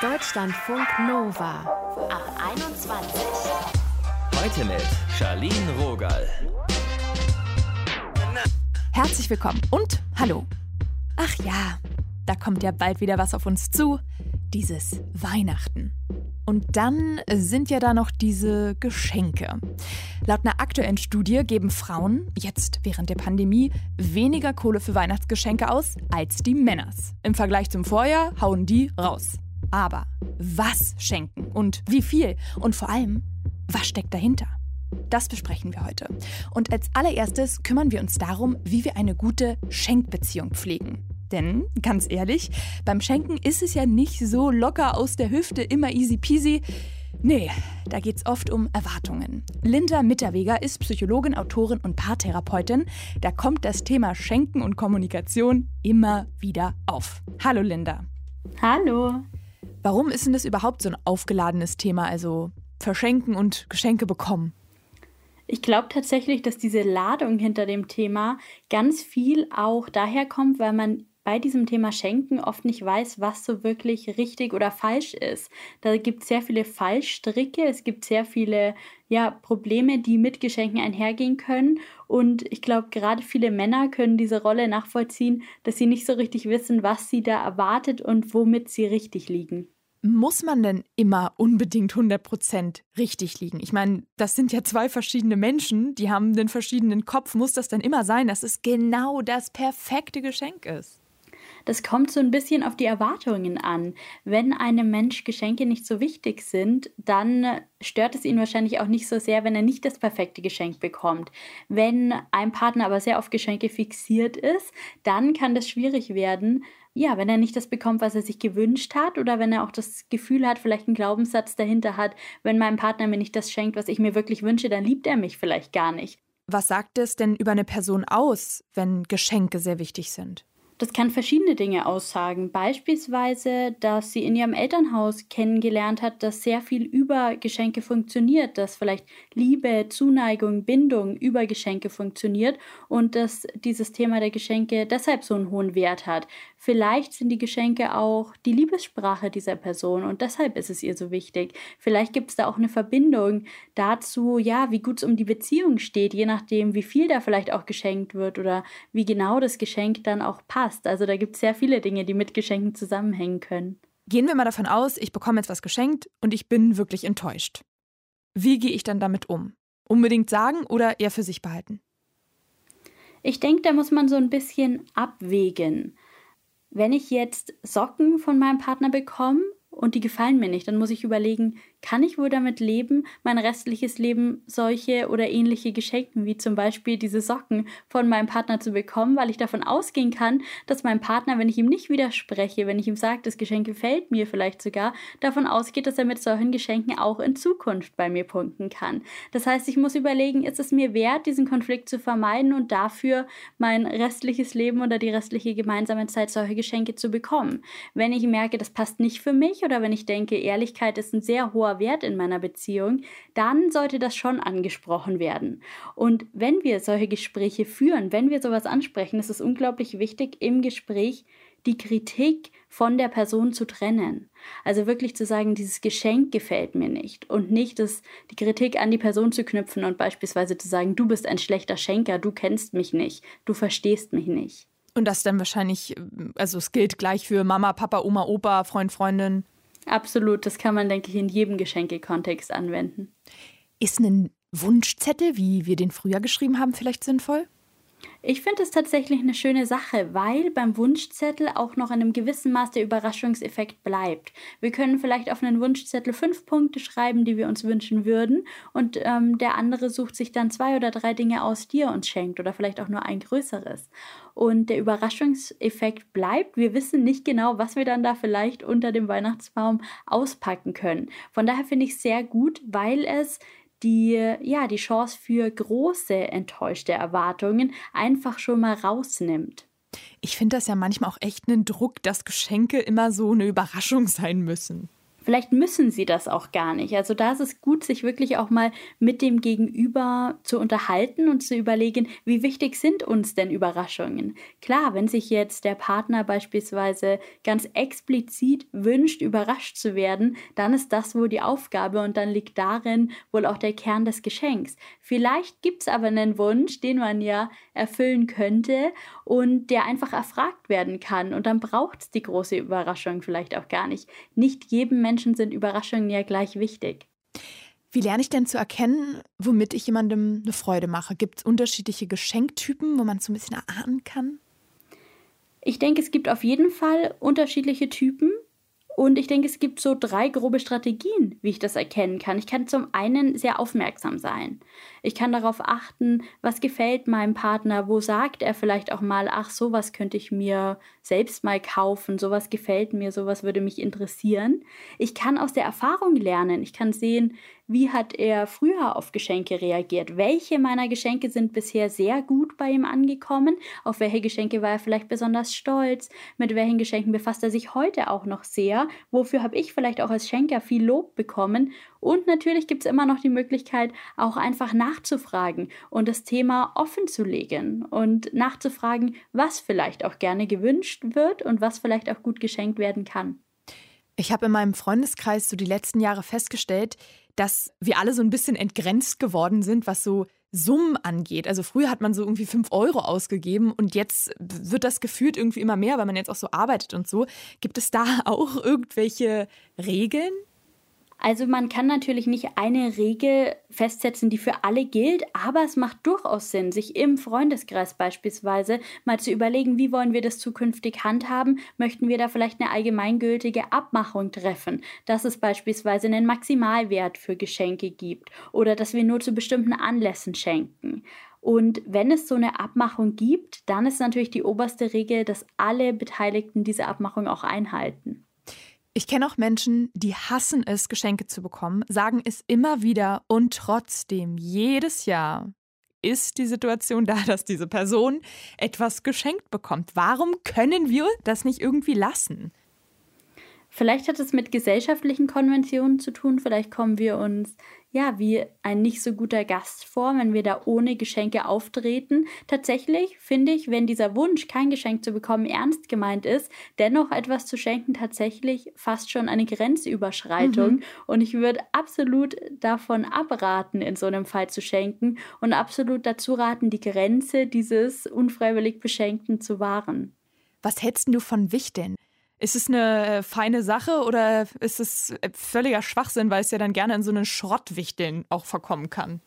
Deutschlandfunk Nova ab 21. Heute mit Charlene Rogal. Herzlich willkommen und hallo. Ach ja, da kommt ja bald wieder was auf uns zu. Dieses Weihnachten. Und dann sind ja da noch diese Geschenke. Laut einer aktuellen Studie geben Frauen jetzt während der Pandemie weniger Kohle für Weihnachtsgeschenke aus als die Männers. Im Vergleich zum Vorjahr hauen die raus. Aber was schenken und wie viel und vor allem, was steckt dahinter? Das besprechen wir heute. Und als allererstes kümmern wir uns darum, wie wir eine gute Schenkbeziehung pflegen. Denn, ganz ehrlich, beim Schenken ist es ja nicht so locker aus der Hüfte, immer easy peasy. Nee, da geht's oft um Erwartungen. Linda Mitterweger ist Psychologin, Autorin und Paartherapeutin. Da kommt das Thema Schenken und Kommunikation immer wieder auf. Hallo Linda. Hallo. Warum ist denn das überhaupt so ein aufgeladenes Thema, also Verschenken und Geschenke bekommen? Ich glaube tatsächlich, dass diese Ladung hinter dem Thema ganz viel auch daher kommt, weil man bei diesem Thema Schenken oft nicht weiß, was so wirklich richtig oder falsch ist. Da gibt es sehr viele Fallstricke, es gibt sehr viele ja, Probleme, die mit Geschenken einhergehen können. Und ich glaube, gerade viele Männer können diese Rolle nachvollziehen, dass sie nicht so richtig wissen, was sie da erwartet und womit sie richtig liegen. Muss man denn immer unbedingt 100% richtig liegen? Ich meine, das sind ja zwei verschiedene Menschen, die haben einen verschiedenen Kopf. Muss das denn immer sein, dass es genau das perfekte Geschenk ist? Das kommt so ein bisschen auf die Erwartungen an. Wenn einem Mensch Geschenke nicht so wichtig sind, dann stört es ihn wahrscheinlich auch nicht so sehr, wenn er nicht das perfekte Geschenk bekommt. Wenn ein Partner aber sehr auf Geschenke fixiert ist, dann kann das schwierig werden, ja, wenn er nicht das bekommt, was er sich gewünscht hat, oder wenn er auch das Gefühl hat, vielleicht einen Glaubenssatz dahinter hat, wenn mein Partner mir nicht das schenkt, was ich mir wirklich wünsche, dann liebt er mich vielleicht gar nicht. Was sagt es denn über eine Person aus, wenn Geschenke sehr wichtig sind? Das kann verschiedene Dinge aussagen. Beispielsweise, dass sie in ihrem Elternhaus kennengelernt hat, dass sehr viel über Geschenke funktioniert, dass vielleicht Liebe, Zuneigung, Bindung über Geschenke funktioniert und dass dieses Thema der Geschenke deshalb so einen hohen Wert hat. Vielleicht sind die Geschenke auch die Liebessprache dieser Person und deshalb ist es ihr so wichtig. Vielleicht gibt es da auch eine Verbindung dazu, ja, wie gut es um die Beziehung steht, je nachdem, wie viel da vielleicht auch geschenkt wird oder wie genau das Geschenk dann auch passt. Also da gibt es sehr viele Dinge, die mit Geschenken zusammenhängen können. Gehen wir mal davon aus, ich bekomme jetzt was geschenkt und ich bin wirklich enttäuscht. Wie gehe ich dann damit um? Unbedingt sagen oder eher für sich behalten? Ich denke, da muss man so ein bisschen abwägen. Wenn ich jetzt Socken von meinem Partner bekomme und die gefallen mir nicht, dann muss ich überlegen, kann ich wohl damit leben, mein restliches Leben solche oder ähnliche Geschenken wie zum Beispiel diese Socken von meinem Partner zu bekommen, weil ich davon ausgehen kann, dass mein Partner, wenn ich ihm nicht widerspreche, wenn ich ihm sage, das Geschenk gefällt mir vielleicht sogar, davon ausgeht, dass er mit solchen Geschenken auch in Zukunft bei mir punkten kann. Das heißt, ich muss überlegen, ist es mir wert, diesen Konflikt zu vermeiden und dafür mein restliches Leben oder die restliche gemeinsame Zeit solche Geschenke zu bekommen. Wenn ich merke, das passt nicht für mich oder wenn ich denke, Ehrlichkeit ist ein sehr hoher hoher Wert in meiner Beziehung, dann sollte das schon angesprochen werden. Und wenn wir solche Gespräche führen, wenn wir sowas ansprechen, ist es unglaublich wichtig, im Gespräch die Kritik von der Person zu trennen. Also wirklich zu sagen, dieses Geschenk gefällt mir nicht und nicht das, die Kritik an die Person zu knüpfen und beispielsweise zu sagen, du bist ein schlechter Schenker, du kennst mich nicht, du verstehst mich nicht. Und das dann wahrscheinlich, also es gilt gleich für Mama, Papa, Oma, Opa, Freund, Freundin. Absolut, das kann man, denke ich, in jedem Geschenkekontext anwenden. Ist ein Wunschzettel, wie wir den früher geschrieben haben, vielleicht sinnvoll? Ich finde es tatsächlich eine schöne Sache, weil beim Wunschzettel auch noch in einem gewissen Maß der Überraschungseffekt bleibt. Wir können vielleicht auf einen Wunschzettel fünf Punkte schreiben, die wir uns wünschen würden, und ähm, der andere sucht sich dann zwei oder drei Dinge aus, die er uns schenkt, oder vielleicht auch nur ein größeres. Und der Überraschungseffekt bleibt. Wir wissen nicht genau, was wir dann da vielleicht unter dem Weihnachtsbaum auspacken können. Von daher finde ich es sehr gut, weil es die, ja, die Chance für große enttäuschte Erwartungen einfach schon mal rausnimmt. Ich finde das ja manchmal auch echt einen Druck, dass Geschenke immer so eine Überraschung sein müssen. Vielleicht müssen sie das auch gar nicht. Also da ist es gut, sich wirklich auch mal mit dem Gegenüber zu unterhalten und zu überlegen, wie wichtig sind uns denn Überraschungen? Klar, wenn sich jetzt der Partner beispielsweise ganz explizit wünscht, überrascht zu werden, dann ist das wohl die Aufgabe und dann liegt darin wohl auch der Kern des Geschenks. Vielleicht gibt es aber einen Wunsch, den man ja erfüllen könnte und der einfach erfragt werden kann und dann braucht es die große Überraschung vielleicht auch gar nicht. Nicht jedem Menschen sind Überraschungen ja gleich wichtig. Wie lerne ich denn zu erkennen, womit ich jemandem eine Freude mache? Gibt es unterschiedliche Geschenktypen, wo man es so ein bisschen erahnen kann? Ich denke, es gibt auf jeden Fall unterschiedliche Typen. Und ich denke, es gibt so drei grobe Strategien, wie ich das erkennen kann. Ich kann zum einen sehr aufmerksam sein. Ich kann darauf achten, was gefällt meinem Partner, wo sagt er vielleicht auch mal, ach, sowas könnte ich mir selbst mal kaufen, sowas gefällt mir, sowas würde mich interessieren. Ich kann aus der Erfahrung lernen. Ich kann sehen, wie hat er früher auf Geschenke reagiert? Welche meiner Geschenke sind bisher sehr gut bei ihm angekommen? Auf welche Geschenke war er vielleicht besonders stolz? Mit welchen Geschenken befasst er sich heute auch noch sehr? Wofür habe ich vielleicht auch als Schenker viel Lob bekommen? Und natürlich gibt es immer noch die Möglichkeit, auch einfach nachzufragen und das Thema offen zu legen und nachzufragen, was vielleicht auch gerne gewünscht wird und was vielleicht auch gut geschenkt werden kann. Ich habe in meinem Freundeskreis so die letzten Jahre festgestellt, dass wir alle so ein bisschen entgrenzt geworden sind, was so Summen angeht. Also früher hat man so irgendwie fünf Euro ausgegeben und jetzt wird das gefühlt irgendwie immer mehr, weil man jetzt auch so arbeitet und so. Gibt es da auch irgendwelche Regeln? Also man kann natürlich nicht eine Regel festsetzen, die für alle gilt, aber es macht durchaus Sinn, sich im Freundeskreis beispielsweise mal zu überlegen, wie wollen wir das zukünftig handhaben? Möchten wir da vielleicht eine allgemeingültige Abmachung treffen, dass es beispielsweise einen Maximalwert für Geschenke gibt oder dass wir nur zu bestimmten Anlässen schenken? Und wenn es so eine Abmachung gibt, dann ist natürlich die oberste Regel, dass alle Beteiligten diese Abmachung auch einhalten. Ich kenne auch Menschen, die hassen es, Geschenke zu bekommen, sagen es immer wieder und trotzdem jedes Jahr ist die Situation da, dass diese Person etwas geschenkt bekommt. Warum können wir das nicht irgendwie lassen? Vielleicht hat es mit gesellschaftlichen Konventionen zu tun. Vielleicht kommen wir uns ja, wie ein nicht so guter Gast vor, wenn wir da ohne Geschenke auftreten. Tatsächlich finde ich, wenn dieser Wunsch, kein Geschenk zu bekommen, ernst gemeint ist, dennoch etwas zu schenken, tatsächlich fast schon eine Grenzüberschreitung. Mhm. Und ich würde absolut davon abraten, in so einem Fall zu schenken und absolut dazu raten, die Grenze dieses unfreiwillig Beschenkten zu wahren. Was hältst du von Wichteln? Ist es eine äh, feine Sache oder ist es äh, völliger Schwachsinn, weil es ja dann gerne in so einen Schrottwichteln auch verkommen kann?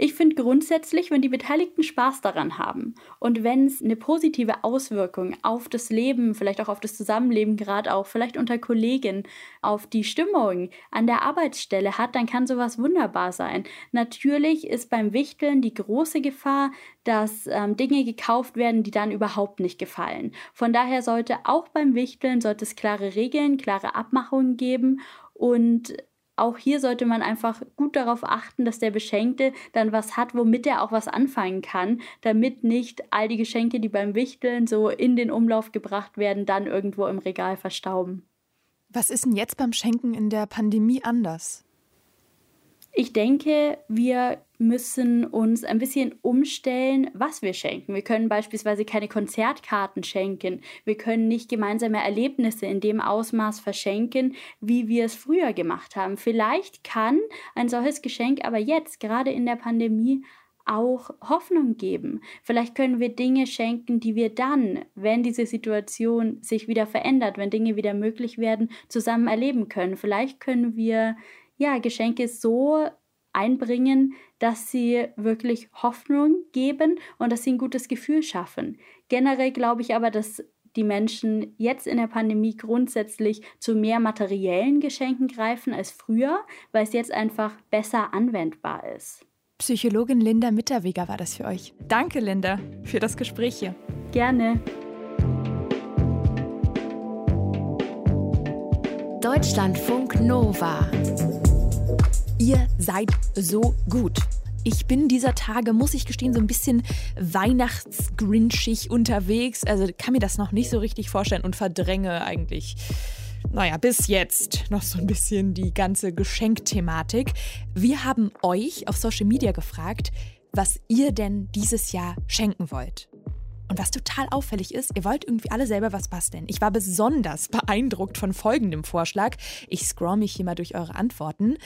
Ich finde grundsätzlich, wenn die Beteiligten Spaß daran haben und wenn es eine positive Auswirkung auf das Leben, vielleicht auch auf das Zusammenleben, gerade auch vielleicht unter Kollegen, auf die Stimmung an der Arbeitsstelle hat, dann kann sowas wunderbar sein. Natürlich ist beim Wichteln die große Gefahr, dass ähm, Dinge gekauft werden, die dann überhaupt nicht gefallen. Von daher sollte auch beim Wichteln sollte es klare Regeln, klare Abmachungen geben und auch hier sollte man einfach gut darauf achten, dass der Beschenkte dann was hat, womit er auch was anfangen kann, damit nicht all die Geschenke, die beim Wichteln so in den Umlauf gebracht werden, dann irgendwo im Regal verstauben. Was ist denn jetzt beim Schenken in der Pandemie anders? Ich denke, wir müssen uns ein bisschen umstellen, was wir schenken. Wir können beispielsweise keine Konzertkarten schenken. Wir können nicht gemeinsame Erlebnisse in dem Ausmaß verschenken, wie wir es früher gemacht haben. Vielleicht kann ein solches Geschenk aber jetzt, gerade in der Pandemie, auch Hoffnung geben. Vielleicht können wir Dinge schenken, die wir dann, wenn diese Situation sich wieder verändert, wenn Dinge wieder möglich werden, zusammen erleben können. Vielleicht können wir ja, Geschenke so einbringen, dass sie wirklich Hoffnung geben und dass sie ein gutes Gefühl schaffen. Generell glaube ich aber, dass die Menschen jetzt in der Pandemie grundsätzlich zu mehr materiellen Geschenken greifen als früher, weil es jetzt einfach besser anwendbar ist. Psychologin Linda Mitterweger war das für euch. Danke, Linda, für das Gespräch hier. Gerne. Deutschlandfunk Nova. Ihr seid so gut. Ich bin dieser Tage, muss ich gestehen, so ein bisschen weihnachtsgrinchig unterwegs. Also kann mir das noch nicht so richtig vorstellen und verdränge eigentlich naja, bis jetzt noch so ein bisschen die ganze Geschenkthematik. Wir haben euch auf Social Media gefragt, was ihr denn dieses Jahr schenken wollt. Und was total auffällig ist, ihr wollt irgendwie alle selber was basteln. Ich war besonders beeindruckt von folgendem Vorschlag. Ich scroll mich hier mal durch eure Antworten.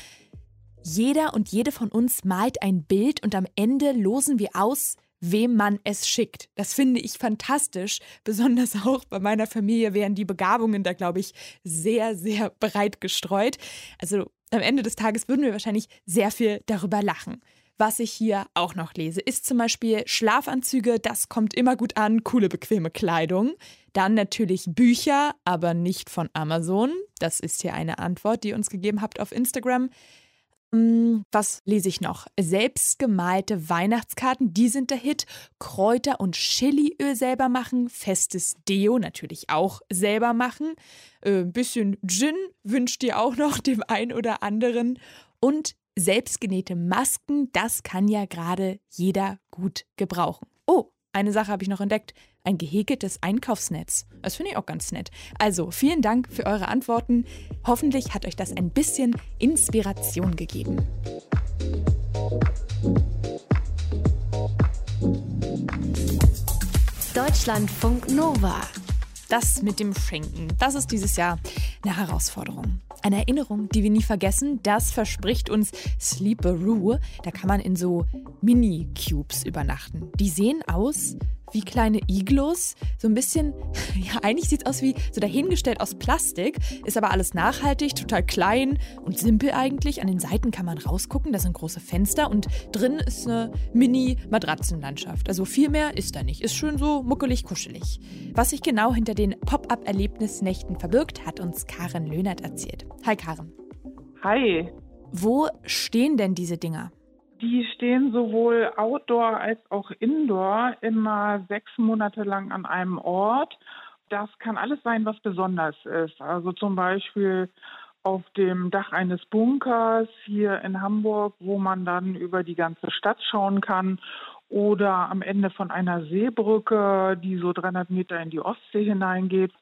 Jeder und jede von uns malt ein Bild und am Ende losen wir aus, wem man es schickt. Das finde ich fantastisch. Besonders auch bei meiner Familie wären die Begabungen da, glaube ich, sehr, sehr breit gestreut. Also am Ende des Tages würden wir wahrscheinlich sehr viel darüber lachen. Was ich hier auch noch lese, ist zum Beispiel Schlafanzüge, das kommt immer gut an, coole, bequeme Kleidung. Dann natürlich Bücher, aber nicht von Amazon. Das ist hier eine Antwort, die ihr uns gegeben habt auf Instagram. Hm, was lese ich noch? Selbstgemalte Weihnachtskarten, die sind der Hit. Kräuter- und Chiliöl selber machen. Festes Deo natürlich auch selber machen. Ein äh, bisschen Gin wünscht ihr auch noch dem einen oder anderen. Und selbstgenähte Masken, das kann ja gerade jeder gut gebrauchen. Oh, eine Sache habe ich noch entdeckt. Ein gehäkeltes Einkaufsnetz. Das finde ich auch ganz nett. Also, vielen Dank für eure Antworten. Hoffentlich hat euch das ein bisschen Inspiration gegeben. Deutschlandfunk Nova. Das mit dem Schenken, das ist dieses Jahr eine Herausforderung. Eine Erinnerung, die wir nie vergessen, das verspricht uns Sleeperoo. Da kann man in so Mini-Cubes übernachten. Die sehen aus wie kleine Iglos. So ein bisschen, ja, eigentlich sieht es aus wie so dahingestellt aus Plastik, ist aber alles nachhaltig, total klein und simpel eigentlich. An den Seiten kann man rausgucken, da sind große Fenster und drin ist eine Mini-Matratzenlandschaft. Also viel mehr ist da nicht. Ist schön so muckelig, kuschelig. Was sich genau hinter den Pop-up-Erlebnisnächten verbirgt, hat uns Karen Löhnert erzählt. Hi Karen. Hi. Wo stehen denn diese Dinger? Die stehen sowohl outdoor als auch indoor immer sechs Monate lang an einem Ort. Das kann alles sein, was besonders ist. Also zum Beispiel auf dem Dach eines Bunkers hier in Hamburg, wo man dann über die ganze Stadt schauen kann. Oder am Ende von einer Seebrücke, die so 300 Meter in die Ostsee hineingeht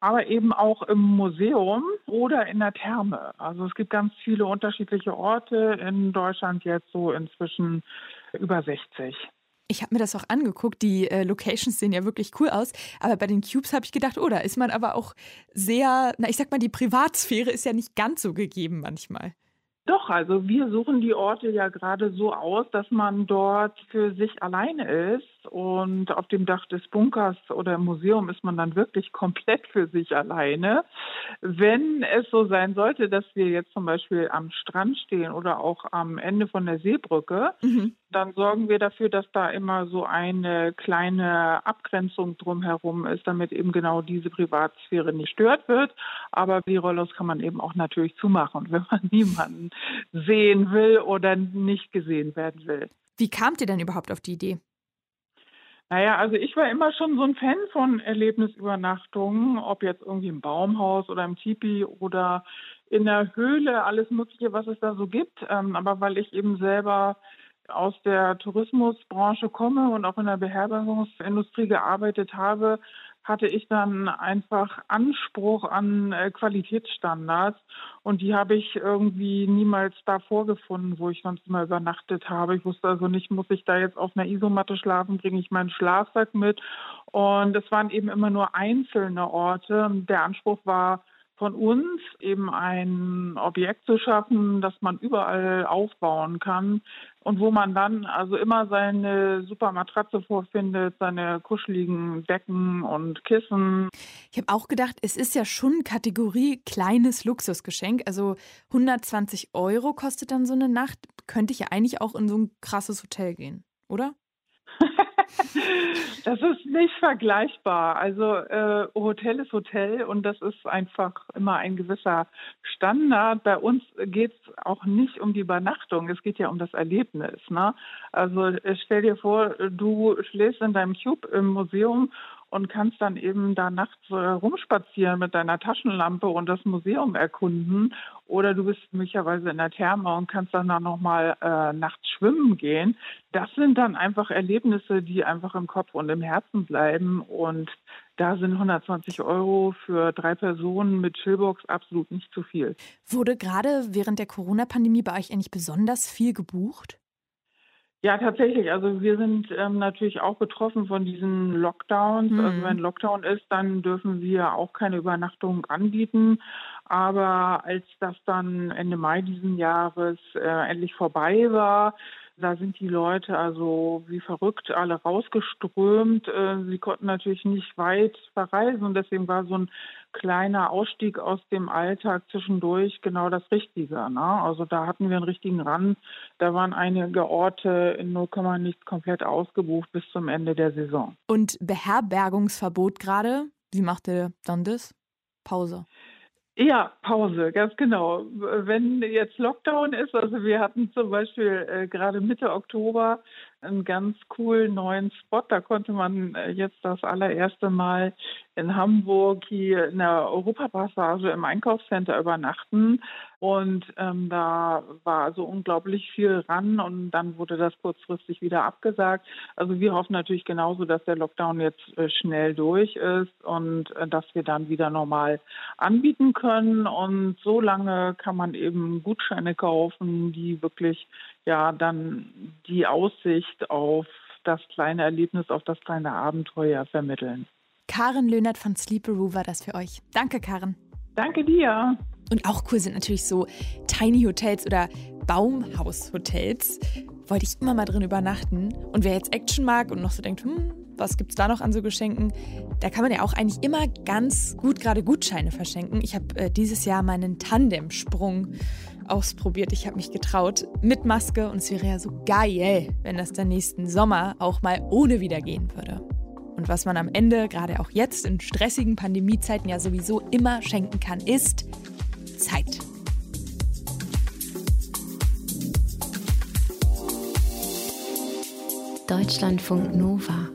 aber eben auch im Museum oder in der Therme. Also es gibt ganz viele unterschiedliche Orte in Deutschland jetzt so inzwischen über 60. Ich habe mir das auch angeguckt. Die äh, Locations sehen ja wirklich cool aus. Aber bei den Cubes habe ich gedacht, oh, da ist man aber auch sehr, na, ich sag mal, die Privatsphäre ist ja nicht ganz so gegeben manchmal. Doch, also wir suchen die Orte ja gerade so aus, dass man dort für sich alleine ist und auf dem Dach des Bunkers oder im Museum ist man dann wirklich komplett für sich alleine. Wenn es so sein sollte, dass wir jetzt zum Beispiel am Strand stehen oder auch am Ende von der Seebrücke, mhm. dann sorgen wir dafür, dass da immer so eine kleine Abgrenzung drumherum ist, damit eben genau diese Privatsphäre nicht stört wird. Aber die Rollos kann man eben auch natürlich zumachen, wenn man niemanden sehen will oder nicht gesehen werden will. Wie kamt ihr denn überhaupt auf die Idee? Naja, also ich war immer schon so ein Fan von Erlebnisübernachtungen, ob jetzt irgendwie im Baumhaus oder im Tipi oder in der Höhle, alles Mögliche, was es da so gibt. Ähm, aber weil ich eben selber aus der Tourismusbranche komme und auch in der Beherbergungsindustrie gearbeitet habe, hatte ich dann einfach Anspruch an äh, Qualitätsstandards und die habe ich irgendwie niemals da vorgefunden, wo ich sonst immer übernachtet habe. Ich wusste also nicht, muss ich da jetzt auf einer Isomatte schlafen, bringe ich meinen Schlafsack mit und es waren eben immer nur einzelne Orte. Der Anspruch war, von uns eben ein Objekt zu schaffen, das man überall aufbauen kann und wo man dann also immer seine super Matratze vorfindet, seine kuscheligen Decken und Kissen. Ich habe auch gedacht, es ist ja schon Kategorie kleines Luxusgeschenk. Also 120 Euro kostet dann so eine Nacht. Könnte ich ja eigentlich auch in so ein krasses Hotel gehen, oder? Das ist nicht vergleichbar. Also äh, Hotel ist Hotel und das ist einfach immer ein gewisser Standard. Bei uns geht es auch nicht um die Übernachtung, es geht ja um das Erlebnis. Ne? Also stell dir vor, du schläfst in deinem Cube im Museum und kannst dann eben da nachts äh, rumspazieren mit deiner Taschenlampe und das Museum erkunden. Oder du bist möglicherweise in der Therme und kannst dann noch mal äh, nachts schwimmen gehen. Das sind dann einfach Erlebnisse, die einfach im Kopf und im Herzen bleiben. Und da sind 120 Euro für drei Personen mit Chillbox absolut nicht zu viel. Wurde gerade während der Corona-Pandemie bei euch eigentlich besonders viel gebucht? Ja, tatsächlich. Also wir sind ähm, natürlich auch betroffen von diesen Lockdowns. Mhm. Also wenn Lockdown ist, dann dürfen wir auch keine Übernachtung anbieten. Aber als das dann Ende Mai diesen Jahres äh, endlich vorbei war, da sind die Leute also wie verrückt alle rausgeströmt. Äh, sie konnten natürlich nicht weit verreisen und deswegen war so ein kleiner Ausstieg aus dem Alltag zwischendurch genau das Richtige. Ne? Also da hatten wir einen richtigen Rand. Da waren einige Orte in 0, nicht komplett ausgebucht bis zum Ende der Saison. Und Beherbergungsverbot gerade, wie macht ihr dann das? Pause. Ja, Pause, ganz genau. Wenn jetzt Lockdown ist, also wir hatten zum Beispiel äh, gerade Mitte Oktober einen ganz coolen neuen Spot. Da konnte man äh, jetzt das allererste Mal in Hamburg hier in der Europapassage im Einkaufscenter übernachten. Und ähm, da war so unglaublich viel ran und dann wurde das kurzfristig wieder abgesagt. Also wir hoffen natürlich genauso, dass der Lockdown jetzt äh, schnell durch ist und äh, dass wir dann wieder normal anbieten können. Und so lange kann man eben Gutscheine kaufen, die wirklich ja dann die Aussicht auf das kleine Erlebnis, auf das kleine Abenteuer vermitteln. Karen Löhnert von Sleeperoo war das für euch. Danke, Karen. Danke dir. Und auch cool sind natürlich so Tiny Hotels oder Baumhaushotels. Wollte ich immer mal drin übernachten. Und wer jetzt Action mag und noch so denkt, hm, was gibt es da noch an so Geschenken? Da kann man ja auch eigentlich immer ganz gut gerade Gutscheine verschenken. Ich habe äh, dieses Jahr meinen Tandemsprung ausprobiert. Ich habe mich getraut mit Maske und es wäre ja so geil, wenn das dann nächsten Sommer auch mal ohne wieder gehen würde. Und was man am Ende, gerade auch jetzt in stressigen Pandemiezeiten ja sowieso immer schenken kann, ist Zeit. Deutschlandfunk Nova.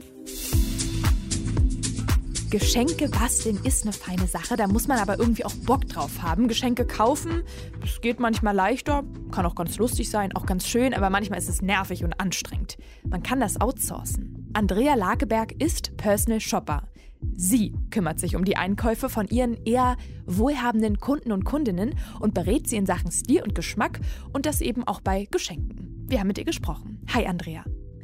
Geschenke basteln ist eine feine Sache, da muss man aber irgendwie auch Bock drauf haben. Geschenke kaufen, das geht manchmal leichter, kann auch ganz lustig sein, auch ganz schön, aber manchmal ist es nervig und anstrengend. Man kann das outsourcen. Andrea Lageberg ist Personal Shopper. Sie kümmert sich um die Einkäufe von ihren eher wohlhabenden Kunden und Kundinnen und berät sie in Sachen Stil und Geschmack und das eben auch bei Geschenken. Wir haben mit ihr gesprochen. Hi Andrea.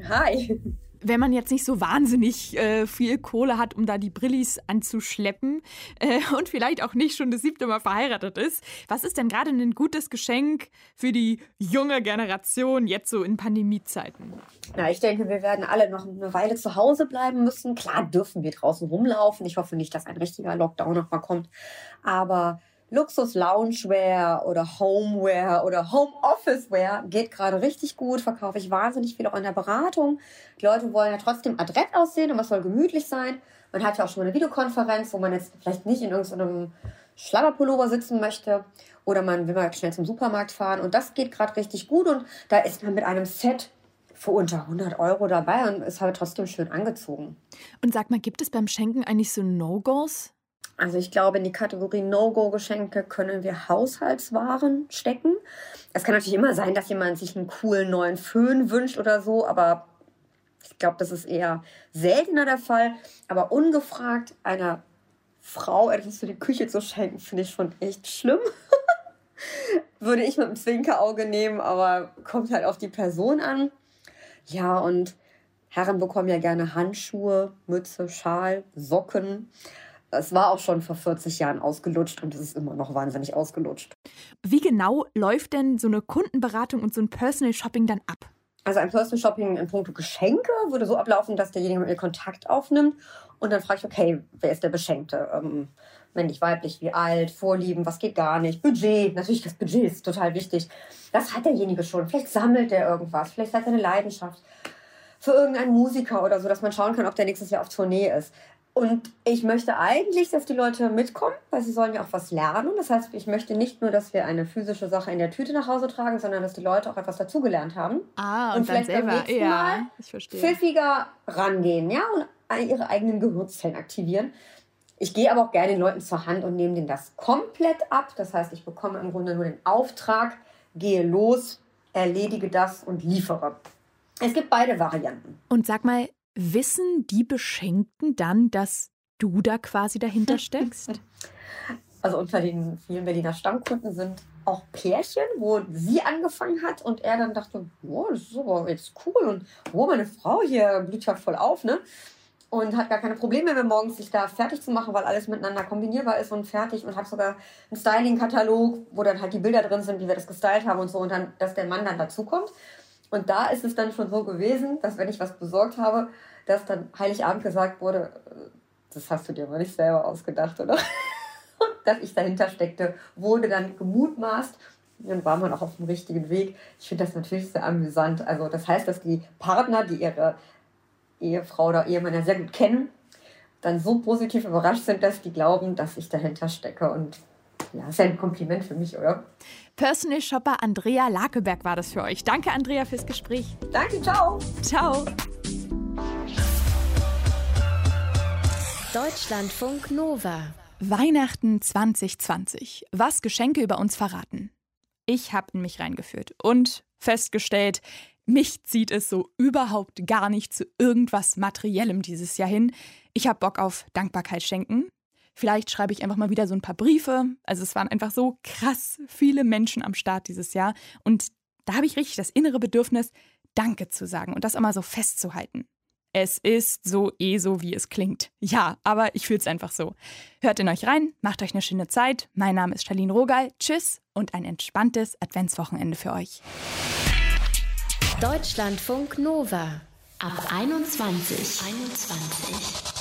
Hi wenn man jetzt nicht so wahnsinnig äh, viel Kohle hat, um da die Brillis anzuschleppen äh, und vielleicht auch nicht schon das siebte Mal verheiratet ist, was ist denn gerade ein gutes Geschenk für die junge Generation jetzt so in Pandemiezeiten? Na, ich denke, wir werden alle noch eine Weile zu Hause bleiben müssen. Klar dürfen wir draußen rumlaufen. Ich hoffe nicht, dass ein richtiger Lockdown nochmal kommt. Aber Luxus Loungewear oder Homeware oder Homeoffice-Wear geht gerade richtig gut, verkaufe ich wahnsinnig viel auch in der Beratung. Die Leute wollen ja trotzdem adrett aussehen und was soll gemütlich sein. Man hat ja auch schon mal eine Videokonferenz, wo man jetzt vielleicht nicht in irgendeinem Schlammerpullover sitzen möchte oder man will mal schnell zum Supermarkt fahren und das geht gerade richtig gut und da ist man mit einem Set für unter 100 Euro dabei und ist halt trotzdem schön angezogen. Und sag mal, gibt es beim Schenken eigentlich so No-Gos? Also ich glaube, in die Kategorie No-Go-Geschenke können wir Haushaltswaren stecken. Es kann natürlich immer sein, dass jemand sich einen coolen neuen Föhn wünscht oder so, aber ich glaube, das ist eher seltener der Fall. Aber ungefragt einer Frau etwas für die Küche zu schenken, finde ich schon echt schlimm. Würde ich mit einem Zwinkerauge nehmen, aber kommt halt auf die Person an. Ja, und Herren bekommen ja gerne Handschuhe, Mütze, Schal, Socken es war auch schon vor 40 Jahren ausgelutscht und es ist immer noch wahnsinnig ausgelutscht. Wie genau läuft denn so eine Kundenberatung und so ein Personal Shopping dann ab? Also ein Personal Shopping in puncto Geschenke würde so ablaufen, dass derjenige mit mir Kontakt aufnimmt und dann frage ich, okay, wer ist der Beschenkte? Ähm, männlich, weiblich, wie alt, Vorlieben, was geht gar nicht, Budget, natürlich das Budget ist total wichtig. Das hat derjenige schon. Vielleicht sammelt der irgendwas, vielleicht hat er eine Leidenschaft für irgendeinen Musiker oder so, dass man schauen kann, ob der nächstes Jahr auf Tournee ist. Und ich möchte eigentlich, dass die Leute mitkommen, weil sie sollen ja auch was lernen. Das heißt, ich möchte nicht nur, dass wir eine physische Sache in der Tüte nach Hause tragen, sondern dass die Leute auch etwas dazugelernt haben. Ah, und, und vielleicht selber, beim ja, Mal pfiffiger rangehen, ja, und ihre eigenen Gehirnzellen aktivieren. Ich gehe aber auch gerne den Leuten zur Hand und nehme denen das komplett ab. Das heißt, ich bekomme im Grunde nur den Auftrag, gehe los, erledige das und liefere. Es gibt beide Varianten. Und sag mal, wissen die Beschenkten dann, dass du da quasi dahinter steckst? Also unter den vielen Berliner Stammkunden sind auch Pärchen, wo sie angefangen hat und er dann dachte, wow, das ist aber jetzt cool und wo meine Frau hier blüht ja voll auf, ne? Und hat gar keine Probleme mehr morgens sich da fertig zu machen, weil alles miteinander kombinierbar ist und fertig und hat sogar einen Styling-Katalog, wo dann halt die Bilder drin sind, wie wir das gestylt haben und so und dann, dass der Mann dann dazukommt. Und da ist es dann schon so gewesen, dass wenn ich was besorgt habe, dass dann Heiligabend gesagt wurde, äh, das hast du dir aber nicht selber ausgedacht, oder? dass ich dahinter steckte, wurde dann gemutmaßt. Dann war man auch auf dem richtigen Weg. Ich finde das natürlich sehr amüsant. Also das heißt, dass die Partner, die ihre Ehefrau oder Ehemann ja sehr gut kennen, dann so positiv überrascht sind, dass die glauben, dass ich dahinter stecke. Und ja, ist ja ein Kompliment für mich, oder? Personal Shopper Andrea Lakeberg war das für euch. Danke, Andrea, fürs Gespräch. Danke, ciao. Ciao. Deutschlandfunk Nova. Weihnachten 2020. Was Geschenke über uns verraten. Ich habe in mich reingeführt und festgestellt, mich zieht es so überhaupt gar nicht zu irgendwas Materiellem dieses Jahr hin. Ich habe Bock auf Dankbarkeit schenken. Vielleicht schreibe ich einfach mal wieder so ein paar Briefe. Also es waren einfach so krass viele Menschen am Start dieses Jahr. Und da habe ich richtig das innere Bedürfnis, Danke zu sagen und das immer so festzuhalten. Es ist so eh so, wie es klingt. Ja, aber ich fühle es einfach so. Hört in euch rein, macht euch eine schöne Zeit. Mein Name ist Charlene Rogal. Tschüss und ein entspanntes Adventswochenende für euch. Deutschlandfunk Nova. Ab 21. 21.